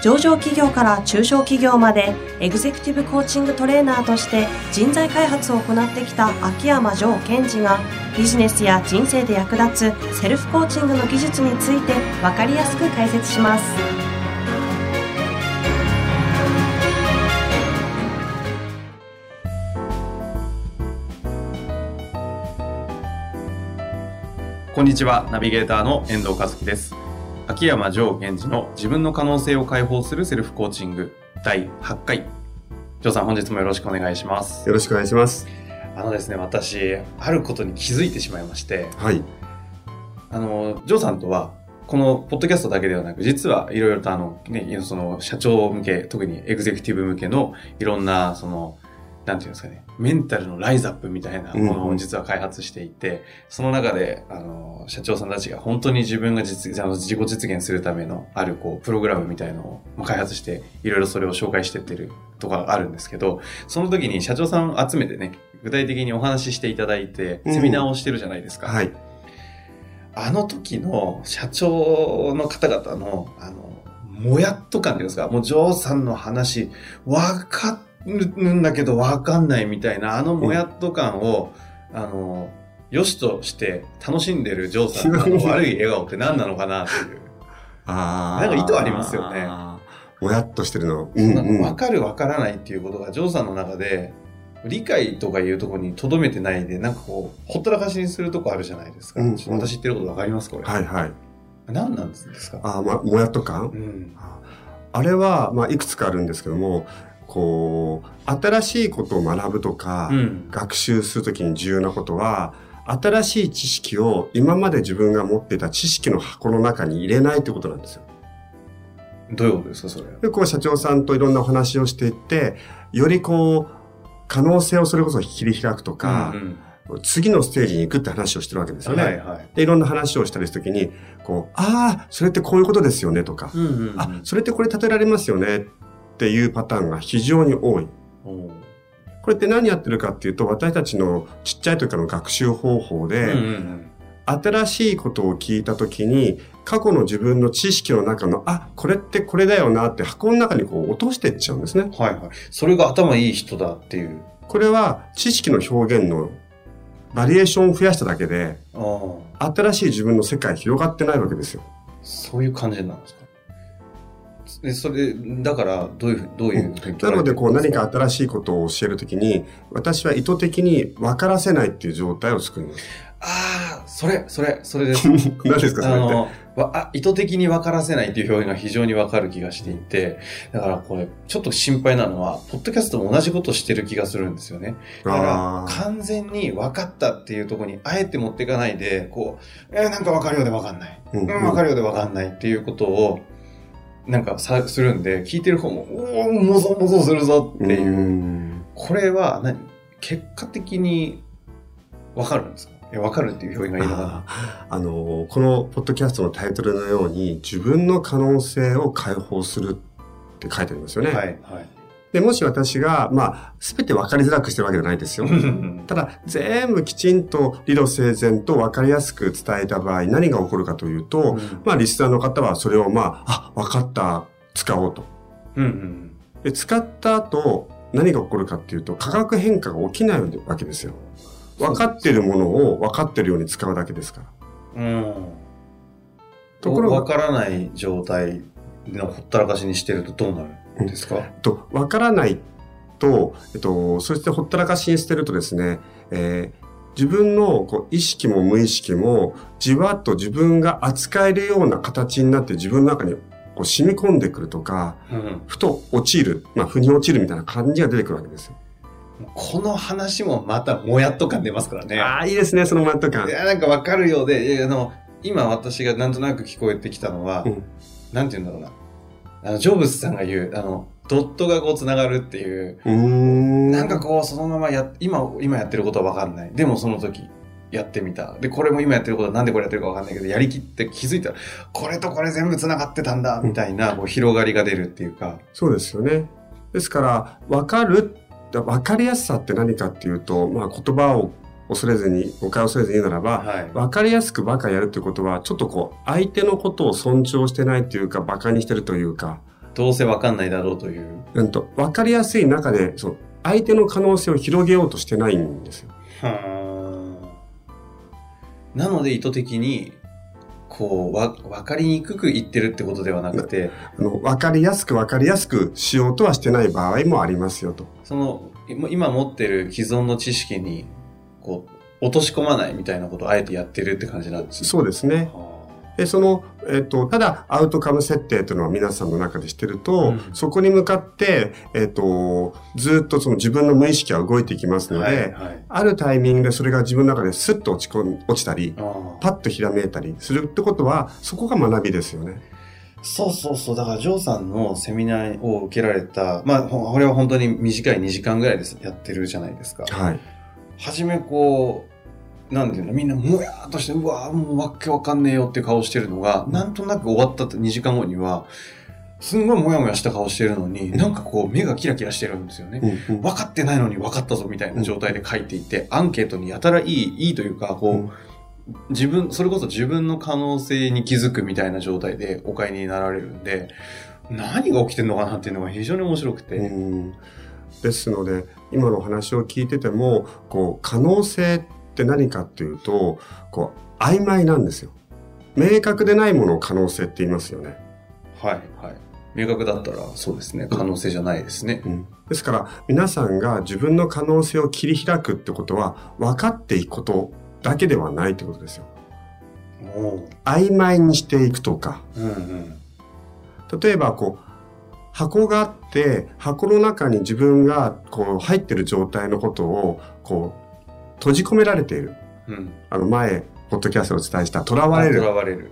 上場企業から中小企業までエグゼクティブコーチングトレーナーとして人材開発を行ってきた秋山城賢治がビジネスや人生で役立つセルフコーチングの技術について分かりやすく解説します。こんにちは、ナビゲーターの遠藤和樹です。秋山城賢治の自分の可能性を解放するセルフコーチング第8回。城さん、本日もよろしくお願いします。よろしくお願いします。あのですね、私、あることに気づいてしまいまして、はい。あの、ジョーさんとは、このポッドキャストだけではなく、実はいろいろとあの、ね、その社長向け、特にエグゼクティブ向けのいろんな、その、なんていうんですかね、メンタルのライズアップみたいなものを実は開発していて、その中で、あの、社長さんたちが本当に自分が実、あの自己実現するためのある、こう、プログラムみたいのをまあ開発して、いろいろそれを紹介してってるとかがあるんですけど、その時に社長さんを集めてね、具体的にお話ししていただいて、セミナーをしてるじゃないですか。はい。あの時の社長の方々の、あの、もやっと感っていうんですか、もうジョーさんの話、わかるんだけどわかんないみたいな、あのもやっと感を、あの、良しとして楽しんでるジョーさんの 悪い笑顔って何なのかなっていう。あなんか意図ありますよね。もやっとしてるの。そんなうんわかるわからないっていうことがジョーさんの中で、理解とかいうところに留めてないで、なんかこう、ほったらかしにするとこあるじゃないですか。うんうん私言ってることわかります？これ。はいはい。何なんですか？あーま、もやっと感？うん。あれは、まあ、いくつかあるんですけども、こう、新しいことを学ぶとか、うん。学習するときに重要なことは、新しい知識を今まで自分が持っていた知識の箱の中に入れないってことなんですよ。どういうことですか、それ。で、こう社長さんといろんなお話をしていって、よりこう、可能性をそれこそ切り開くとか、うん次のステージに行くって話をしてるわけですよね。はいはい。で、いろんな話をしたりするときに、こう、ああ、それってこういうことですよねとか、うんうんうんあ、それってこれ例えられますよねっていうパターンが非常に多い。これって何やってるかっていうと、私たちのちっちゃい時からの学習方法で、うんうん新しいことを聞いた時に、過去の自分の知識の中の、あ、これってこれだよなって箱の中にこう落としていっちゃうんですね。はいはい。それが頭いい人だっていう。これは知識の表現のバリエーションを増やしただけで。新しい自分の世界広がってないわけですよ。そういう感じなんですか？で、それ、だから、どういう、どういうふうになので、こう何かあ新しいことを教えるときに、私は意図的に分からせないっていう状態を作ります。あー、それ、それ、それです。何ですか、それって？あの、わあ意図的に分からせないっていう表現が非常に分かる気がしていて、だからこれ、ちょっと心配なのは、ポッドキャストも同じことをしてる気がするんですよね。だから完全に分かったっていうところに、あえて持っていかないで、こう、えーなんか分かるようで分かんない。うんうん、分かるようで分かんないっていうことを、なんかさ、するんで、聞いてる方も、おー、もぞもぞするぞっていう。んこれは何、結果的に分かるんですか？いや、分かるっていう表現がいいのかな。あの、このポッドキャストのタイトルのように、自分の可能性を解放するって書いてありますよね。はい、はい。で、もし私が、まあ、すべて分かりづらくしてるわけじゃないですよ。ただ、全部きちんと理路整然と分かりやすく伝えた場合、何が起こるかというと、まあ、リスナーの方はそれを、まあ、あ、分かった、使おうと。うんうんで、使った後、何が起こるかっていうと、価格変化が起きないわけですよ。分かってるものを分かってるように使うだけですから。うん。ところがわからない状態のほったらかしにしてるとどうなる？んですか、と、わからないと、えっと、そしてほったらかしにしてるとですね、えー自分のこう意識も無意識もじわっと自分が扱えるような形になって自分の中にこう染み込んでくるとか、うん、ふと落ちる、まあ、腑に落ちるみたいな感じが出てくるわけですよ。この話もまたもやっと感出ますからね。ああ、いいですね、そのマット感い。や、なんかわかるようで、あの、今私がなんとなく聞こえてきたのは、うんなんて言うんだろうな。あの、ジョブズさんが言う、あの、ドットがこう繋がるっていう、うーん。なんかこう、そのままや、今、今やってることはわかんない。でもその時、やってみた。で、これも今やってることはなんでこれやってるかわかんないけど、やりきって気づいたら、これとこれ全部繋がってたんだ、みたいな、こう広がりが出るっていうか。そうですよね。ですから、わかる、わかりやすさって何かっていうと、まあ言葉を恐れずに、誤解を恐れずに言うならば、はい、分かりやすくバカやるってことは、ちょっとこう、相手のことを尊重してないっていうか、バカにしてるというか。どうせ分かんないだろうという。うんと、分かりやすい中で、そう、相手の可能性を広げようとしてないんですよ。はなので意図的に、こう、わ、分かりにくく言ってるってことではなくて。あの、分かりやすく分かりやすくしようとはしてない場合もありますよと。その、今持ってる既存の知識にこう、落とし込まないみたいなことをあえてやってるって感じなんですそうですね。で、その、えっ、と、ただ、アウトカム設定というのは皆さんの中でしてると、うん、そこに向かって、えっ、と、ずっとその自分の無意識は動いていきますので、はいはい、あるタイミングでそれが自分の中でスッと落ち込ん、落ちたり、パッとひらめいたりするってことは、そこが学びですよね。そうそうそう。だから、ジョーさんのセミナーを受けられた、まあ、これは本当に短い2時間ぐらいです、やってるじゃないですか。はい。初めこう、なんていうの、みんなもやーっとして、うわーもうわけわかんねえよって顔してるのが、なんとなく終わった2時間後には、すんごいもやもやした顔してるのに、なんかこう目がキラキラしてるんですよね。分かってないのに分かったぞみたいな状態で書いていて、アンケートにやたらいい、いいというか、こう、自分、それこそ自分の可能性に気づくみたいな状態でお買いになられるんで、何が起きてるのかなっていうのが非常に面白くて。ですので、今の話を聞いてても、こう、可能性って何かっていうと、こう、曖昧なんですよ。明確でないものを可能性って言いますよね。はい、はい。明確だったらそうですね。可能性じゃないですね。うん、ですから、皆さんが自分の可能性を切り開くってことは、分かっていくことだけではないってことですよ。曖昧にしていくとか。うんうん、例えば、こう、箱があって、箱の中に自分がこう入ってる状態のことを、こう、閉じ込められている。うん、あの前、ポッドキャストでお伝えした、囚われる。囚われる。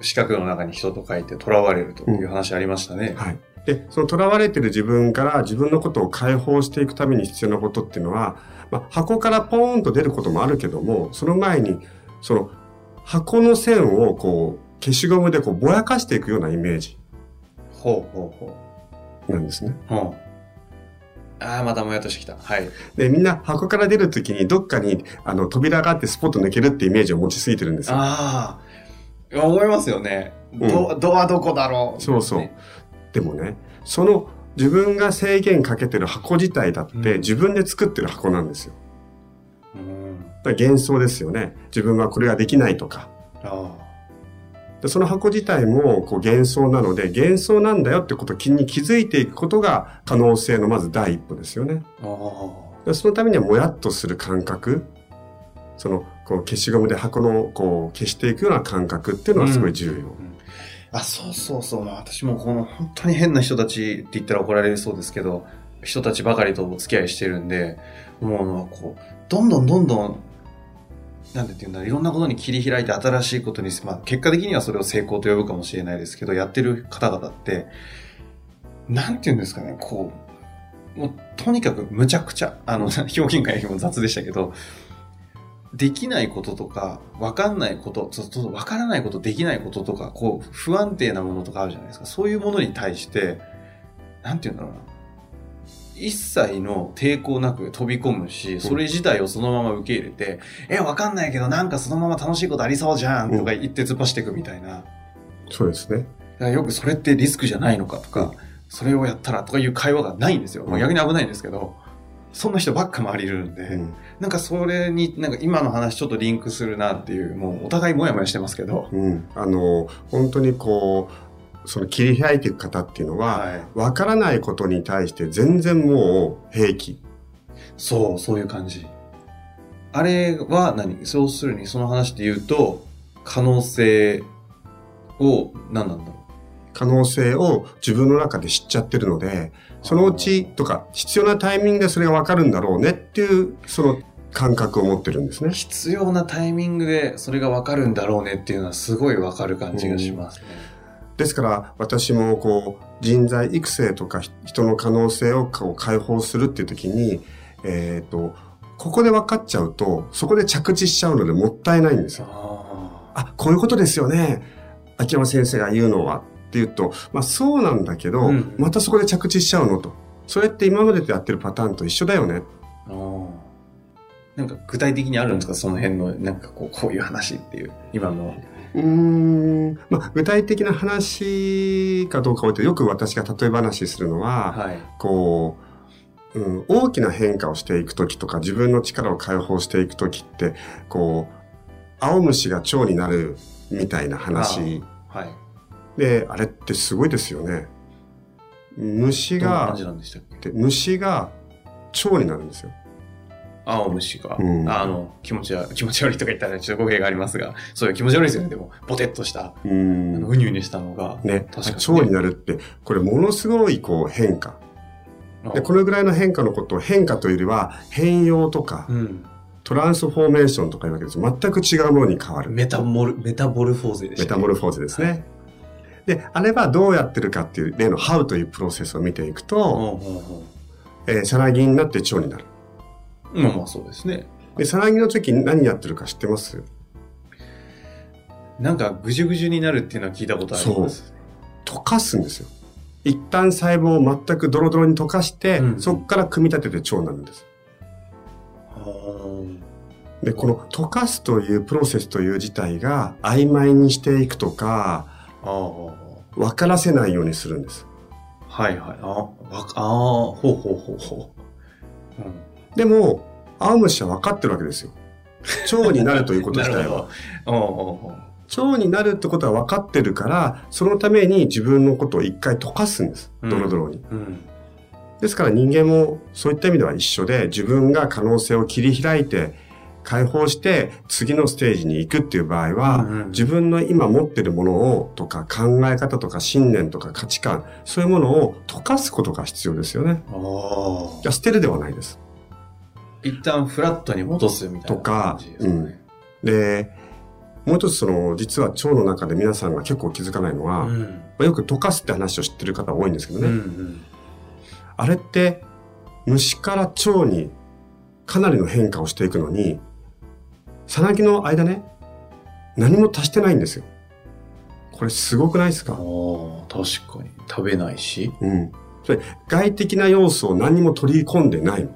四角の中に人と書いて、囚われるという話ありましたね。うん、はい。で、その囚われてる自分から自分のことを解放していくために必要なことっていうのは、まあ、箱からポーンと出ることもあるけども、その前に、その箱の線をこう、消しゴムでこうぼやかしていくようなイメージ。ほうほうほう。なんですね。うん。ああ、またもやっとしてきた。はい。で、みんな箱から出るときにどっかにあの扉があってスポット抜けるってイメージを持ちすぎてるんですよ。ああ。思いますよね。ド,、うん、ドアどこだろう。そうそう。でもね、その自分が制限かけてる箱自体だって、自分で作ってる箱なんですよ。うん。だ幻想ですよね。自分はこれができないとか。ああ。でその箱自体もこう幻想なので、幻想なんだよってことに気づいていくことが可能性のまず第一歩ですよね。でそのためにはもやっとする感覚、そのこう消しゴムで箱のこう消していくような感覚っていうのはすごい重要。うんうん、あ、そうそうそう。私もこの本当に変な人たちって言ったら怒られそうですけど、人たちばかりとお付き合いしてるんで、もうこう、どんどんどんどんなんて言うんだろう、いろんなことに切り開いて新しいことに、まあ、結果的にはそれを成功と呼ぶかもしれないですけど、やってる方々って、なんて言うんですかね、こう、もう、とにかくむちゃくちゃ、あの、表現がも雑でしたけど、できないこととか、わかんないこと、ちょっとわからないこと、できないこととか、こう、不安定なものとかあるじゃないですか。そういうものに対して、なんて言うんだろうな。一切の抵抗なく飛び込むし、それ自体をそのまま受け入れて、え、わかんないけどなんかそのまま楽しいことありそうじゃんとか言って突っ走っていくみたいな。そうですね。よくそれってリスクじゃないのかとか、それをやったらとかいう会話がないんですよ。まあ、逆に危ないんですけど、そんな人ばっか周りいるんで、うん、なんかそれに、なんか今の話ちょっとリンクするなっていう、もうお互いもやもやしてますけど。うん。あの、本当にこう、その切り開いていく方っていうのは、わ、からないことに対して全然もう平気。そう、そういう感じ。あれは何？そうするにその話で言うと、可能性を、何なんだろう？可能性を自分の中で知っちゃってるので、そのうちとか必要なタイミングでそれがわかるんだろうねっていう、その感覚を持ってるんですね。必要なタイミングでそれがわかるんだろうねっていうのはすごいわかる感じがしますね。うんですから私もこう人材育成とか人の可能性をこう解放するっていう時に、えっ、ー、と、ここで分かっちゃうと、そこで着地しちゃうのでもったいないんですよ。ああ、こういうことですよね。秋山先生が言うのはっていうと、まあそうなんだけど、うんまたそこで着地しちゃうのと。それって今までとやってるパターンと一緒だよね。なんか具体的にあるんですか？その辺の、なんかこう、こういう話っていう、今の。うーん。まあ具体的な話かどうかを言ってよく私が例え話するのは、はい。こう、うん、大きな変化をしていくときとか自分の力を解放していくときって、こう、青虫が蝶になるみたいな話はい。で、あれってすごいですよね。虫が虫が蝶になるんですよ。青虫が、うんあの、気持ちは、気持ち悪いとか言ったらちょっと語弊がありますが、そういう気持ち悪いですよね。でも、ポテッとした、うあのん。うにうにしたのが。ね、確かにね蝶になるって、これものすごいこう変化。で、これぐらいの変化のことを変化というよりは変容とかうん。トランスフォーメーションとかいうわけです。全く違うものに変わる。メタモル、メタボルフォーゼでした、メタモルフォーゼですね。で、あれはどうやってるかっていう例の How というプロセスを見ていくと、えー、さなぎになって蝶になる。うまあまあそうですね。で、さなぎの時に何やってるか知ってます？なんかぐじゅぐじゅになるっていうのは聞いたことあります。溶かすんですよ。一旦細胞を全くドロドロに溶かして、うんそこから組み立てて腸になるんです。はで、この溶かすというプロセスという自体が曖昧にしていくとか。分からせないようにするんです。はいはい。あわか、ああ、ほうほうほうほう。うん。でも、青虫は分かってるわけですよ。腸になるということ自体は。腸になるってことは分かってるから、そのために自分のことを一回溶かすんです。うんドロドロに。うん。ですから人間もそういった意味では一緒で、自分が可能性を切り開いて、解放して次のステージに行くっていう場合は、うんうん自分の今持ってるものをとか考え方とか信念とか価値観、そういうものを溶かすことが必要ですよね。捨てるではないです。一旦フラットに戻すみたいなとか感じですかね。で、もう一つその、実は腸の中で皆さんが結構気づかないのは、まうん。あよく溶かすって話を知ってる方多いんですけどね。うんうん。あれって、虫から腸にかなりの変化をしていくのに、さなぎの間ね、何も足してないんですよ。これすごくないですああか確かに。食べないし。うん。それ、外的な要素を何も取り込んでないの。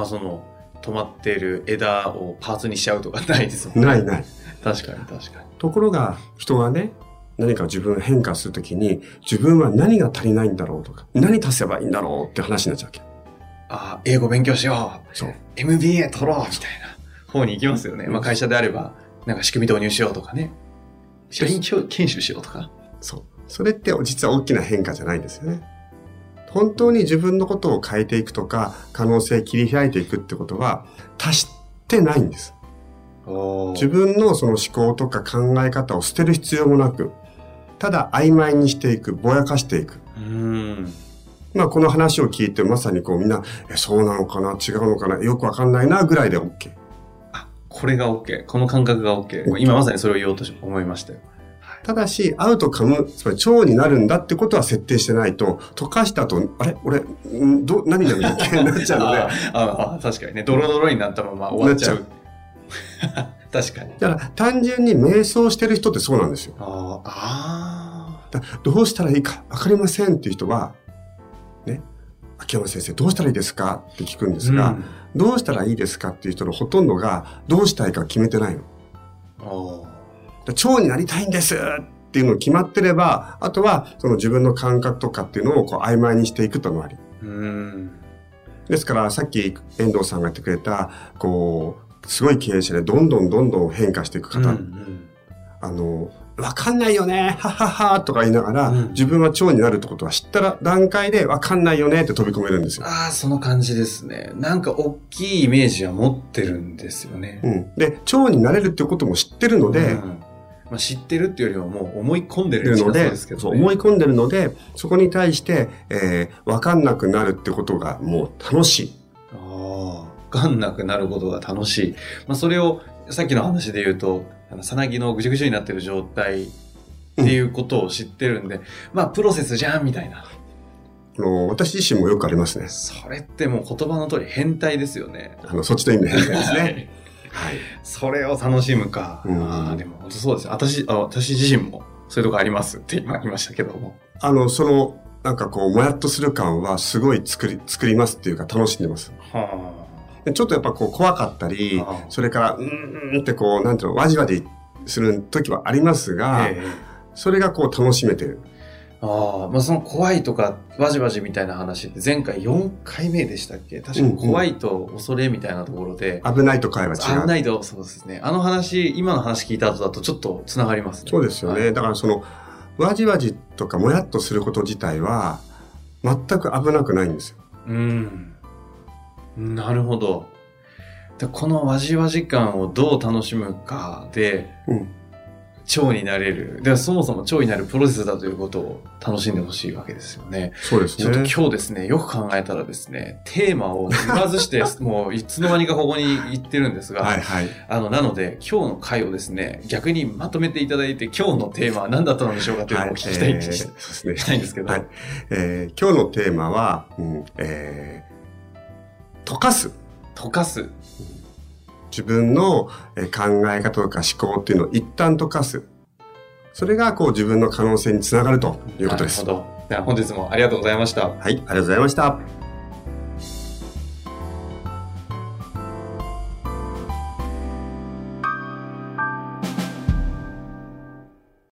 あその、止まっている枝をパーツにしちゃうとかないですもんね。ないない。確かに確かに。ところが、人がね、何か自分が変化するときに、自分は何が足りないんだろうとか、何足せばいいんだろうって話になっちゃうわけ。ああ、英語勉強しようそう。MBA 取ろうみたいな方に行きますよね。まあ会社であれば、なんか仕組み導入しようとかね。社員教研修しようとか。そう。それって実は大きな変化じゃないんですよね。本当に自分のことを変えていくとか、可能性切り開いていくってことは、足してないんです。自分のその思考とか考え方を捨てる必要もなく、ただ曖昧にしていく、ぼやかしていく。うん。まあこの話を聞いてまさにこうみんな、え、そうなのかな？違うのかな？よくわかんないなぐらいで OK。あ、これが OK。この感覚が OK。今まさにそれを言おうと思いましたよ。ただし、アウトカム、つまり腸になるんだってことは設定してないと、溶かした後、あれ？俺、ん？ど、何が人間になっちゃうので、あああ確かにね。ドロドロになったまま終わっちゃう。確かに。だから単純に瞑想してる人ってそうなんですよ。ああ、あだどうしたらいいかわかりませんっていう人は、ね、秋山先生どうしたらいいですか？って聞くんであ。すが、うんどうしたらいいですかっていう人のほとんどがどうしたいか決めてないの。あだ腸になりたいんですっていうのを決まってれば、あとはその自分の感覚とかっていうのをこう曖昧にしていくとのあり。ーうん。ですからさっき遠藤さんが言ってくれた、こう、すごい経営者でどんどんどんどん変化していく方、うんうんあの、わかんないよね、はははとか言いながら、うん自分は腸になるってことは知ったら段階でわかんないよねって飛び込めるんですよ。ああ、その感じですね。なんか大きいイメージは持ってるんですよね。うん。で、腸になれるっていうことも知ってるので、うんまあ、知ってるっていうよりはもう思い込んでるるので、ですけど、ね、そう思い込んでるので、そこに対して、えー、わかんなくなるってことがもう楽しい。ああ、わかんなくなることが楽しい。まあ、それを、さっきの話で言うと、さなぎのぐじゅぐじゅになってる状態っていうことを知ってるんで、まあ、プロセスじゃんみたいな。私自身もよくありますね。それってもう言葉の通り変態ですよね。あの、そっちの意味の変化ですね。はいはい。それを楽しむか。うんああ、でも本当そうです。私、あ私自身もそういうとこありますって今言いましたけども。あの、その、なんかこう、もやっとする感はすごい作り、作りますっていうか楽しんでます。はでちょっとやっぱこう怖かったりああ、それから、うーんってこう、なんていうの、わじわじする時はありますあ。が、ええそれがこう楽しめてる。ああ、まあその怖いとか、わじわじみたいな話って前回4回目でしたっけ？確かに怖いと恐れみたいなところで、危ないと会は違う。危ないと、そうですね。あの話、今の話聞いた後だとちょっと繋がりますね。そうですよね。はいだからその、わじわじとかもやっとすること自体は、全く危なくないんですよ。うん。なるほど。でこのわじわじ感をどう楽しむかで、うん。蝶になれる。ではそもそも蝶になるプロセスだということを楽しんでほしいわけですよね。そうですちょっとね。今日ですね、よく考えたらですね、テーマを言わずして、もういつの間にかここに行ってるんですが、はいはい。あの、なので、今日の回をですね、逆にまとめていただいて、今日のテーマは何だったのでしょうかというのをお聞きしたい,、えーそうですね。したいんですけど、はいえー今日のテーマは、うんえー溶かす。溶かす。自分のえー考え方とか思考っていうのを一旦溶かす。それがこう自分の可能性につながるということです。なるほど。では本日もありがとうございました。はい、ありがとうございました。